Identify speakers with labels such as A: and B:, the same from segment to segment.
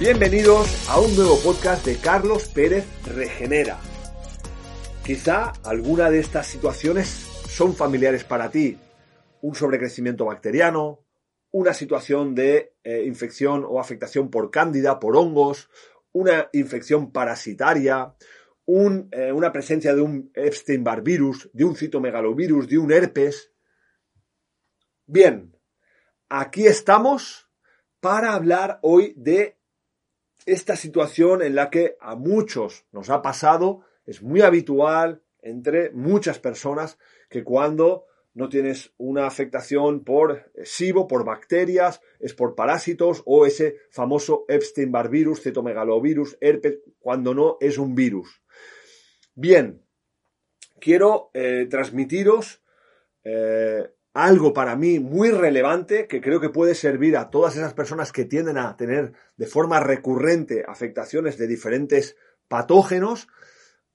A: Bienvenidos a un nuevo podcast de Carlos Pérez Regenera. Quizá alguna de estas situaciones son familiares para ti. Un sobrecrecimiento bacteriano, una situación de eh, infección o afectación por cándida, por hongos, una infección parasitaria, eh, una presencia de un Epstein-Barr virus, de un citomegalovirus, de un herpes. Bien, aquí estamos para hablar hoy de esta situación en la que a muchos nos ha pasado, es muy habitual entre muchas personas que cuando no tienes una afectación por SIBO, por bacterias, es por parásitos o ese famoso Epstein-Barr virus, cetomegalovirus, herpes, cuando no es un virus. Bien, quiero eh, transmitiros eh, algo para mí muy relevante que creo que puede servir a todas esas personas que tienden a tener de forma recurrente afectaciones de diferentes patógenos,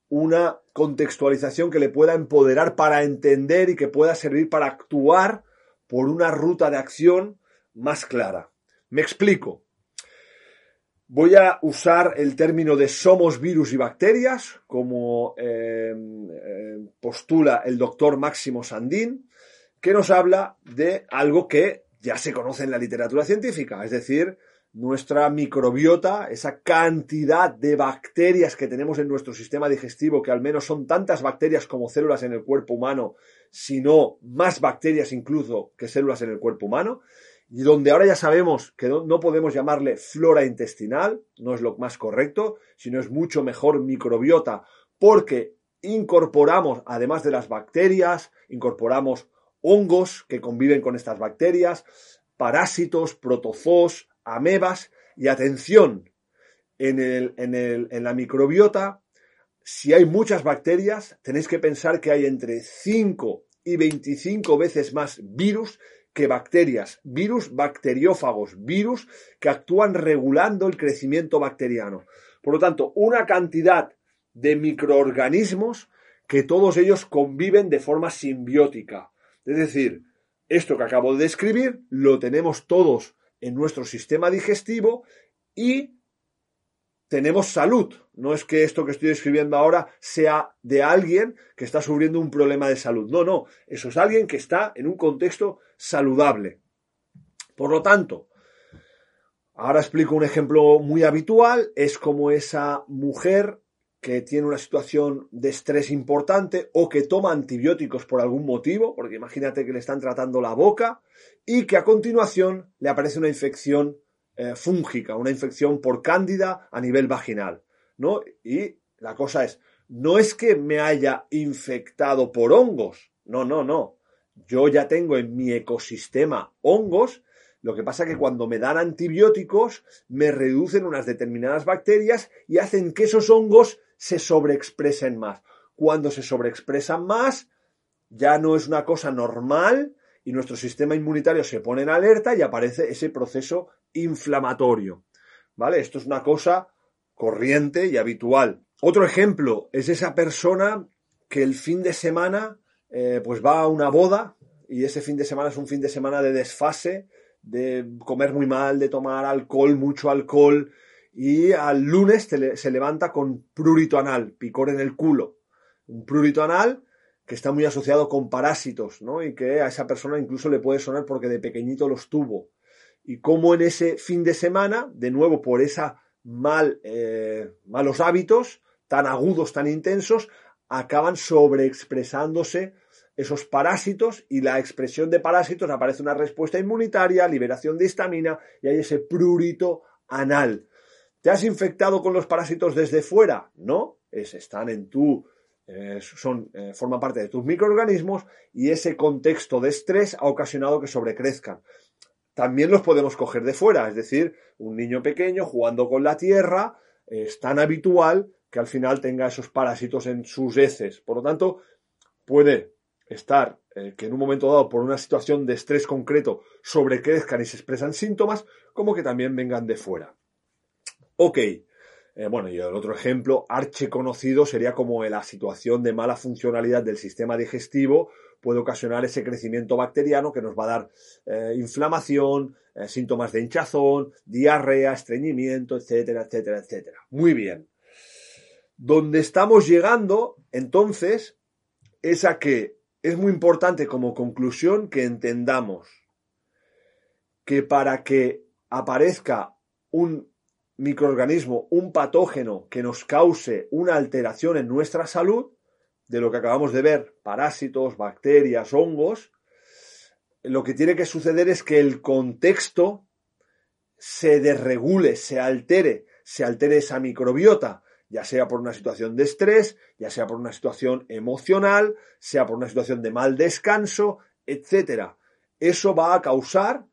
A: una contextualización que le pueda empoderar para entender y que pueda servir para actuar por una ruta de acción más clara. Me explico. Voy a usar el término de somos virus y bacterias, como eh, eh, postula el doctor Máximo Sandín, que nos habla de algo que ya se conoce en la literatura científica, es decir, nuestra microbiota, esa cantidad de bacterias que tenemos en nuestro sistema digestivo, que al menos son tantas bacterias como células en el cuerpo humano, sino más bacterias incluso que células en el cuerpo humano, y donde ahora ya sabemos que no, podemos llamarle flora intestinal, no es lo más correcto, sino es mucho mejor microbiota, porque incorporamos, además de las bacterias, incorporamos hongos que conviven con estas bacterias, parásitos, protozoos, amebas y atención, en, el, en, el, en la microbiota, si hay muchas bacterias, tenéis que pensar que hay entre 5 y 25 veces más virus que bacterias, virus bacteriófagos, virus que actúan regulando el crecimiento bacteriano. Por lo tanto, una cantidad de microorganismos que todos ellos conviven de forma simbiótica. Es decir, esto que acabo de describir lo tenemos todos en nuestro sistema digestivo y tenemos salud. No es que esto que estoy describiendo ahora sea de alguien que está sufriendo un problema de salud. No, no, eso es alguien que está en un contexto saludable. Por lo tanto, ahora explico un ejemplo muy habitual. Es como esa mujer que tiene una situación de estrés importante o que toma antibióticos por algún motivo, porque imagínate que le están tratando la boca y que a continuación le aparece una infección eh, fúngica, una infección por cándida a nivel vaginal, ¿no? Y la cosa es, no es que me haya infectado por hongos, no, no, no. Yo ya tengo en mi ecosistema hongos lo que pasa es que cuando me dan antibióticos, me reducen unas determinadas bacterias y hacen que esos hongos se sobreexpresen más. Cuando se sobreexpresan más, ya no es una cosa normal y nuestro sistema inmunitario se pone en alerta y aparece ese proceso inflamatorio. ¿Vale? Esto es una cosa corriente y habitual. Otro ejemplo es esa persona que el fin de semana eh, pues va a una boda y ese fin de semana es un fin de semana de desfase, de comer muy mal, de tomar alcohol, mucho alcohol, y al lunes se levanta con prurito anal, picor en el culo. Un prurito anal que está muy asociado con parásitos, ¿no? Y que a esa persona incluso le puede sonar porque de pequeñito los tuvo. Y cómo en ese fin de semana, de nuevo por esa mal, eh, malos hábitos tan agudos, tan intensos, acaban sobreexpresándose esos parásitos y la expresión de parásitos aparece una respuesta inmunitaria, liberación de histamina y hay ese prurito anal. ¿Te has infectado con los parásitos desde fuera? No, es, están en tu eh, son, eh, forma parte de tus microorganismos y ese contexto de estrés ha ocasionado que sobrecrezcan. También los podemos coger de fuera, es decir, un niño pequeño jugando con la tierra es tan habitual que al final tenga esos parásitos en sus heces. Por lo tanto, puede estar eh, que en un momento dado, por una situación de estrés concreto, sobrecrezcan y se expresan síntomas, como que también vengan de fuera. Ok, eh, bueno, y el otro ejemplo archiconocido sería como la situación de mala funcionalidad del sistema digestivo puede ocasionar ese crecimiento bacteriano que nos va a dar eh, inflamación, síntomas de hinchazón, diarrea, estreñimiento, etcétera, etcétera, etcétera. Muy bien. Donde estamos llegando, entonces, es a que es muy importante como conclusión que entendamos que para que aparezca un microorganismo, un patógeno que nos cause una alteración en nuestra salud, de lo que acabamos de ver, parásitos, bacterias, hongos, lo que tiene que suceder es que el contexto se desregule, se altere, se altere esa microbiota, ya sea por una situación de estrés, ya sea por una situación emocional, sea por una situación de mal descanso, etc. Eso va a causar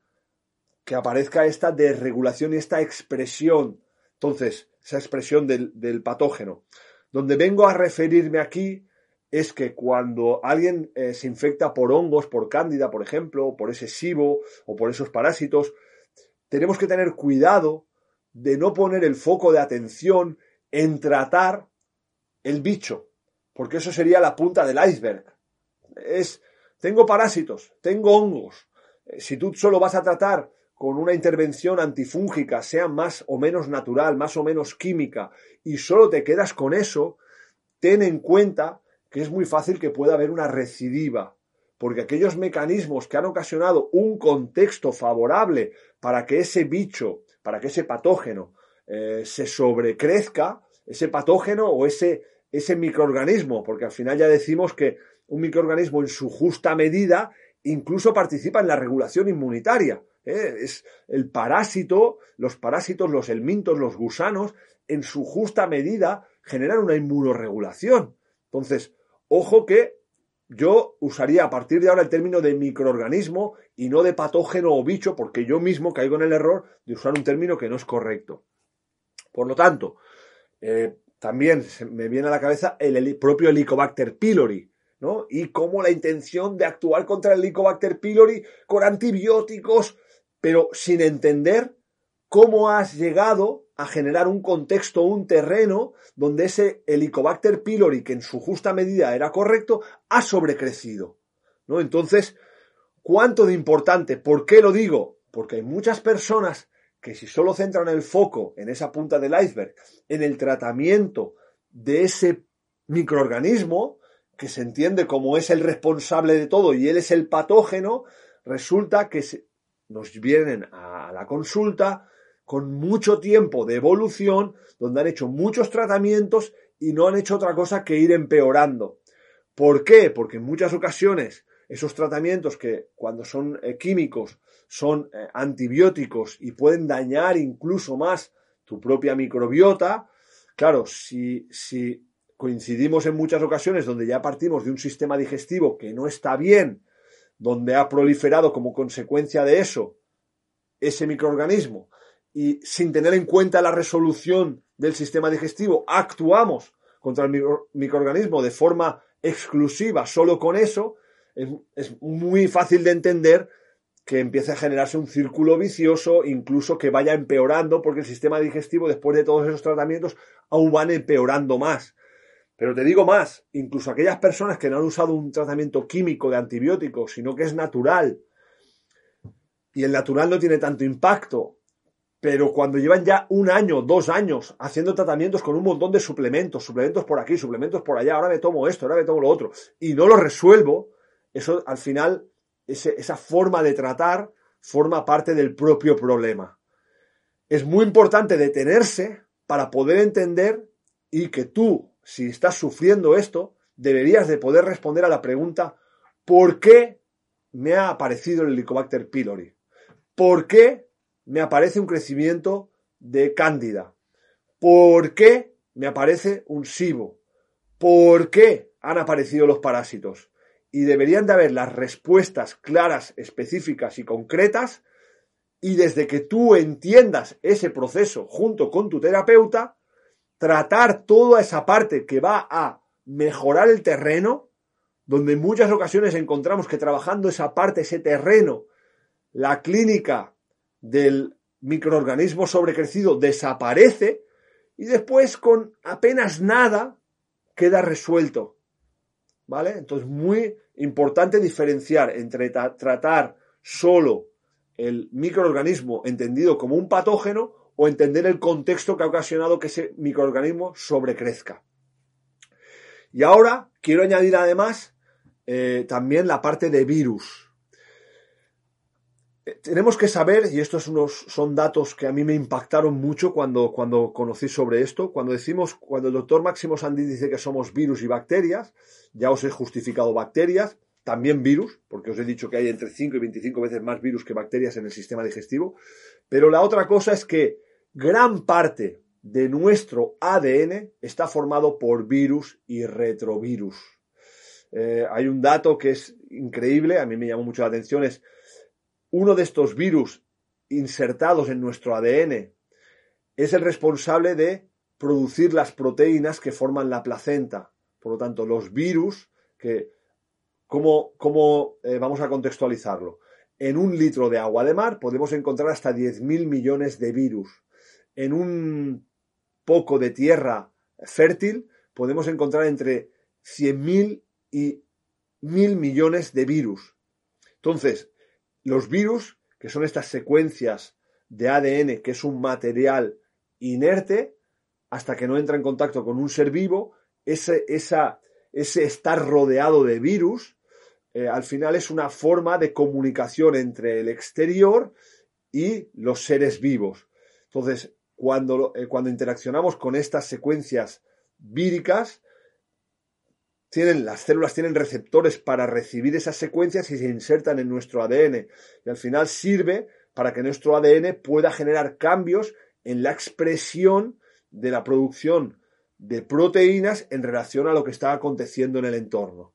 A: que aparezca esta desregulación y esta expresión. Entonces, esa expresión del, patógeno. Donde vengo a referirme aquí es que cuando alguien eh, se infecta por hongos, por cándida, por ejemplo, por ese SIBO o por esos parásitos, tenemos que tener cuidado de no poner el foco de atención en tratar el bicho, porque eso sería la punta del iceberg. Es, tengo parásitos, tengo hongos. Eh, si tú solo vas a tratar con una intervención antifúngica, sea más o menos natural, más o menos química, y solo te quedas con eso, ten en cuenta que es muy fácil que pueda haber una recidiva, porque aquellos mecanismos que han ocasionado un contexto favorable para que ese bicho, para que ese patógeno eh, se sobrecrezca ese patógeno o ese, ese microorganismo, porque al final ya decimos que un microorganismo en su justa medida incluso participa en la regulación inmunitaria. ¿Eh? Es el parásito, los parásitos, los elmintos, los gusanos, en su justa medida generan una inmunoregulación. Entonces, ojo que yo usaría a partir de ahora el término de microorganismo y no de patógeno o bicho, porque yo mismo caigo en el error de usar un término que no es correcto. Por lo tanto, eh, también me viene a la cabeza el, propio Helicobacter pylori, ¿no? Y cómo la intención de actuar contra el Helicobacter pylori con antibióticos, pero sin entender cómo has llegado a generar un contexto, un terreno donde ese Helicobacter pylori, que en su justa medida era correcto, ha sobrecrecido, ¿no? Entonces, ¿cuánto de importante? ¿Por qué lo digo? Porque hay muchas personas que si solo centran el foco en esa punta del iceberg, en el tratamiento de ese microorganismo, que se entiende como es el responsable de todo y él es el patógeno, resulta que nos vienen a la consulta con mucho tiempo de evolución, donde han hecho muchos tratamientos y no han hecho otra cosa que ir empeorando. ¿Por qué? Porque en muchas ocasiones esos tratamientos que cuando son eh, químicos son eh, antibióticos y pueden dañar incluso más tu propia microbiota, claro, si, si coincidimos en muchas ocasiones donde ya partimos de un sistema digestivo que no está bien, donde ha proliferado como consecuencia de eso ese microorganismo, y sin tener en cuenta la resolución del sistema digestivo, actuamos contra el microorganismo de forma exclusiva solo con eso, es, muy fácil de entender que empiece a generarse un círculo vicioso, incluso que vaya empeorando, porque el sistema digestivo, después de todos esos tratamientos, aún van empeorando más. Pero te digo más, incluso aquellas personas que no han usado un tratamiento químico de antibióticos, sino que es natural, y el natural no tiene tanto impacto, pero cuando llevan ya un año, dos años haciendo tratamientos con un montón de suplementos, suplementos por aquí, suplementos por allá, ahora me tomo esto, ahora me tomo lo otro, y no lo resuelvo, eso al final, esa forma de tratar forma parte del propio problema. Es muy importante detenerse para poder entender y que tú, si estás sufriendo esto, deberías de poder responder a la pregunta ¿por qué me ha aparecido el Helicobacter pylori? ¿Por qué me aparece un crecimiento de cándida? ¿Por qué me aparece un SIBO? ¿Por qué han aparecido los parásitos y deberían de haber las respuestas claras, específicas y concretas y desde que tú entiendas ese proceso junto con tu terapeuta, tratar toda esa parte que va a mejorar el terreno, donde en muchas ocasiones encontramos que trabajando esa parte, ese terreno, la clínica del microorganismo sobrecrecido desaparece y después con apenas nada queda resuelto. ¿Vale? Entonces, muy importante diferenciar entre tratar solo el microorganismo entendido como un patógeno o entender el contexto que ha ocasionado que ese microorganismo sobrecrezca. Y ahora quiero añadir además eh, también la parte de virus. Eh, tenemos que saber, y estos son datos que a mí me impactaron mucho cuando, cuando conocí sobre esto, cuando decimos, cuando el doctor Máximo Sandi dice que somos virus y bacterias, ya os he justificado bacterias, también virus, porque os he dicho que hay entre 5 y 25 veces más virus que bacterias en el sistema digestivo, pero la otra cosa es que gran parte de nuestro ADN está formado por virus y retrovirus. Eh, hay un dato que es increíble, a mí me llamó mucho la atención, es uno de estos virus insertados en nuestro ADN es el responsable de producir las proteínas que forman la placenta. Por lo tanto, los virus que ¿Cómo, eh, vamos a contextualizarlo? En un litro de agua de mar podemos encontrar hasta 10.000 millones de virus. En un poco de tierra fértil podemos encontrar entre 100.000 y 1.000 millones de virus. Entonces, los virus, que son estas secuencias de ADN, que es un material inerte, hasta que no entra en contacto con un ser vivo, ese, ese estar rodeado de virus eh, al final es una forma de comunicación entre el exterior y los seres vivos. Entonces, cuando, eh, cuando interaccionamos con estas secuencias víricas, tienen, las células tienen receptores para recibir esas secuencias y se insertan en nuestro ADN. Y al final sirve para que nuestro ADN pueda generar cambios en la expresión de la producción de proteínas en relación a lo que está aconteciendo en el entorno.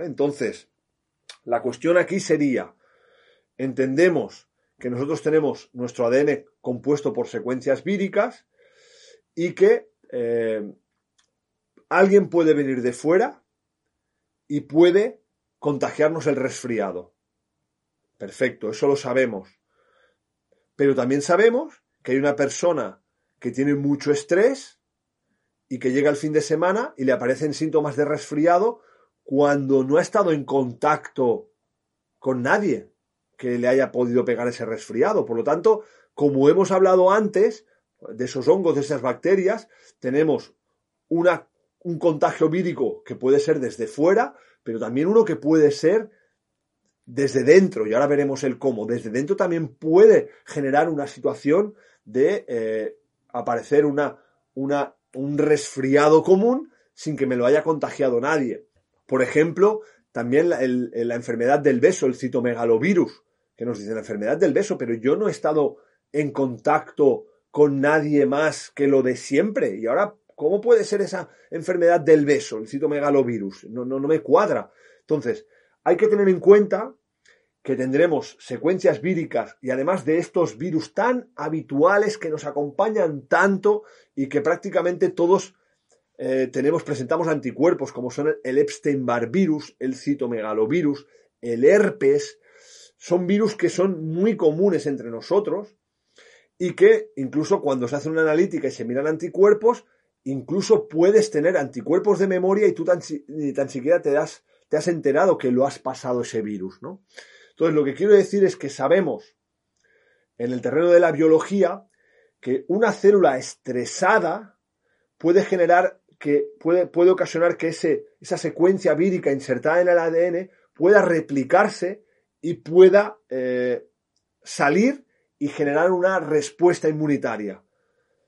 A: Entonces, la cuestión aquí sería, entendemos que nosotros tenemos nuestro ADN compuesto por secuencias víricas y que eh, alguien puede venir de fuera y puede contagiarnos el resfriado. Perfecto, eso lo sabemos. Pero también sabemos que hay una persona que tiene mucho estrés y que llega el fin de semana y le aparecen síntomas de resfriado cuando no ha estado en contacto con nadie que le haya podido pegar ese resfriado. Por lo tanto, como hemos hablado antes, de esos hongos, de esas bacterias, tenemos una, un contagio vírico que puede ser desde fuera, pero también uno que puede ser desde dentro, y ahora veremos el cómo. Desde dentro también puede generar una situación de eh, aparecer una, una, un resfriado común sin que me lo haya contagiado nadie. Por ejemplo, también la, enfermedad del beso, el citomegalovirus, que nos dice la enfermedad del beso, pero yo no he estado en contacto con nadie más que lo de siempre. Y ahora, ¿cómo puede ser esa enfermedad del beso, el citomegalovirus? No, no, no me cuadra. Entonces, hay que tener en cuenta que tendremos secuencias víricas y además de estos virus tan habituales que nos acompañan tanto y que prácticamente todos eh, tenemos, presentamos anticuerpos como son el Epstein-Barr virus, el citomegalovirus, el herpes, son virus que son muy comunes entre nosotros y que incluso cuando se hace una analítica y se miran anticuerpos, incluso puedes tener anticuerpos de memoria y tú ni tan siquiera te, das, te has enterado que lo has pasado ese virus, ¿no? Entonces lo que quiero decir es que sabemos en el terreno de la biología que una célula estresada puede generar que puede, puede ocasionar que ese, esa secuencia vírica insertada en el ADN pueda replicarse y pueda eh, salir y generar una respuesta inmunitaria.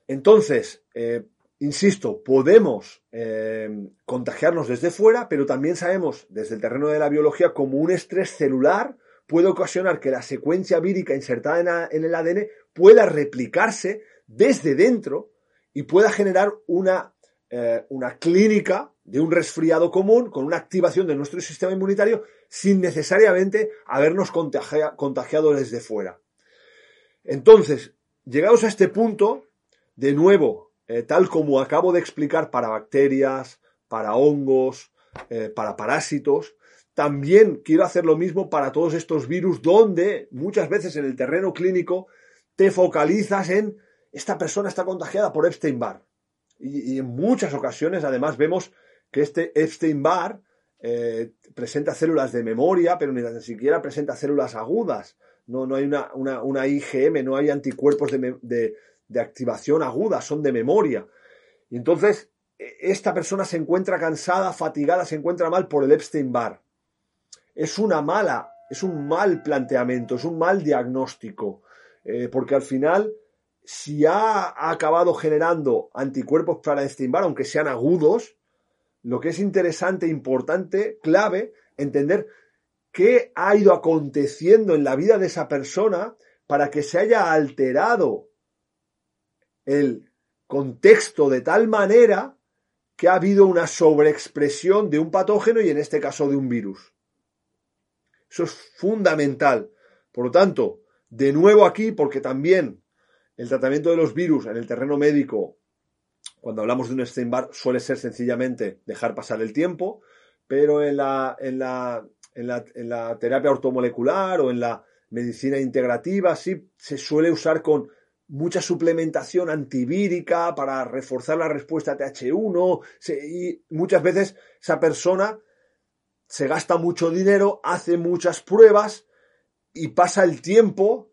A: Entonces, eh, insisto, podemos eh, contagiarnos desde fuera, pero también sabemos desde el terreno de la biología como un estrés celular puede ocasionar que la secuencia vírica insertada en, en el ADN pueda replicarse desde dentro y pueda generar una una clínica de un resfriado común con una activación de nuestro sistema inmunitario sin necesariamente habernos contagiado desde fuera. Entonces, llegados a este punto, de nuevo, eh, tal como acabo de explicar para bacterias, para hongos, eh, para parásitos, también quiero hacer lo mismo para todos estos virus donde muchas veces en el terreno clínico te focalizas en esta persona está contagiada por Epstein-Barr. Y, en muchas ocasiones además vemos que este Epstein-Barr eh, presenta células de memoria, pero ni siquiera presenta células agudas. No, no hay una, una, IgM, no hay anticuerpos de, de activación aguda, son de memoria. Y entonces, e, esta persona se encuentra cansada, fatigada, se encuentra mal por el Epstein-Barr. Es una mala, es un mal planteamiento, es un mal diagnóstico, eh, porque al final, si ha, acabado generando anticuerpos para Epstein-Barr, aunque sean agudos, lo que es interesante, importante, clave, entender qué ha ido aconteciendo en la vida de esa persona para que se haya alterado el contexto de tal manera que ha habido una sobreexpresión de un patógeno y en este caso de un virus. Eso es fundamental. Por lo tanto, de nuevo aquí, porque también el tratamiento de los virus en el terreno médico, cuando hablamos de un Steinbar, suele ser sencillamente dejar pasar el tiempo, pero en la, en la, en la, en la terapia ortomolecular o en la medicina integrativa sí se suele usar con mucha suplementación antivírica para reforzar la respuesta TH1 y muchas veces esa persona se gasta mucho dinero, hace muchas pruebas y pasa el tiempo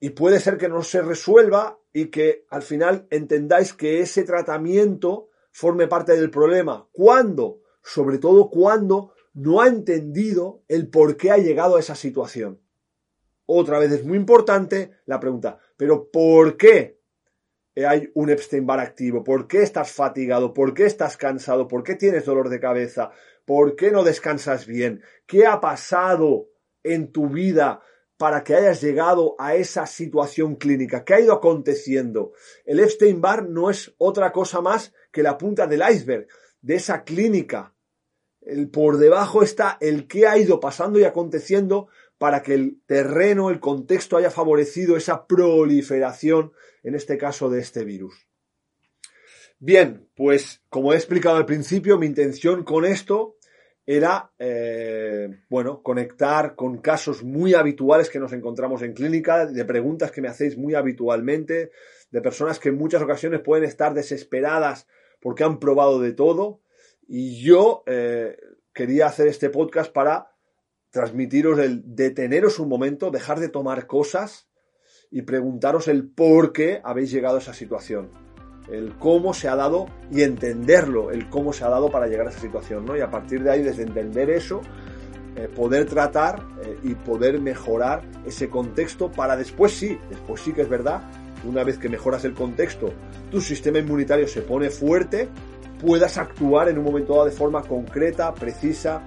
A: y puede ser que no se resuelva y que al final entendáis que ese tratamiento forme parte del problema. ¿Cuándo? Sobre todo cuando no ha entendido el por qué ha llegado a esa situación. Otra vez es muy importante la pregunta, pero ¿por qué hay un Epstein-Barr activo? ¿Por qué estás fatigado? ¿Por qué estás cansado? ¿Por qué tienes dolor de cabeza? ¿Por qué no descansas bien? ¿Qué ha pasado en tu vida para que hayas llegado a esa situación clínica? ¿Qué ha ido aconteciendo? El Epstein-Barr no es otra cosa más que la punta del iceberg de esa clínica. El, por debajo está el qué ha ido pasando y aconteciendo para que el terreno, el contexto haya favorecido esa proliferación, en este caso, de este virus. Bien, pues como he explicado al principio, mi intención con esto era, eh, bueno, conectar con casos muy habituales que nos encontramos en clínica, de preguntas que me hacéis muy habitualmente, de personas que en muchas ocasiones pueden estar desesperadas porque han probado de todo. Y yo eh, quería hacer este podcast para transmitiros el deteneros un momento, dejar de tomar cosas y preguntaros el por qué habéis llegado a esa situación. El cómo se ha dado y entenderlo, el cómo se ha dado para llegar a esa situación, ¿no? Y a partir de ahí, desde entender eso, eh, poder tratar eh, y poder mejorar ese contexto para después sí, después sí que es verdad, una vez que mejoras el contexto, tu sistema inmunitario se pone fuerte, puedas actuar en un momento dado de forma concreta, precisa,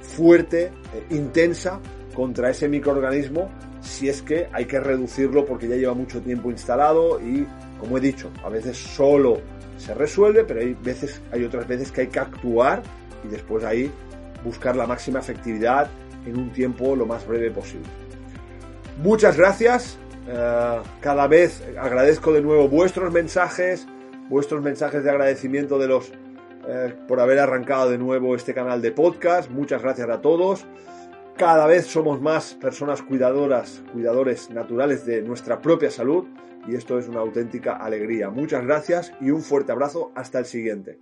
A: fuerte, eh, intensa contra ese microorganismo si es que hay que reducirlo porque ya lleva mucho tiempo instalado y como he dicho, a veces solo se resuelve, pero hay veces, hay otras veces que hay que actuar y después ahí buscar la máxima efectividad en un tiempo lo más breve posible. Muchas gracias. Eh, cada vez agradezco de nuevo vuestros mensajes, vuestros mensajes de agradecimiento de los eh, por haber arrancado de nuevo este canal de podcast. Muchas gracias a todos. Cada vez somos más personas cuidadoras, cuidadores naturales de nuestra propia salud y esto es una auténtica alegría. Muchas gracias y un fuerte abrazo. Hasta el siguiente.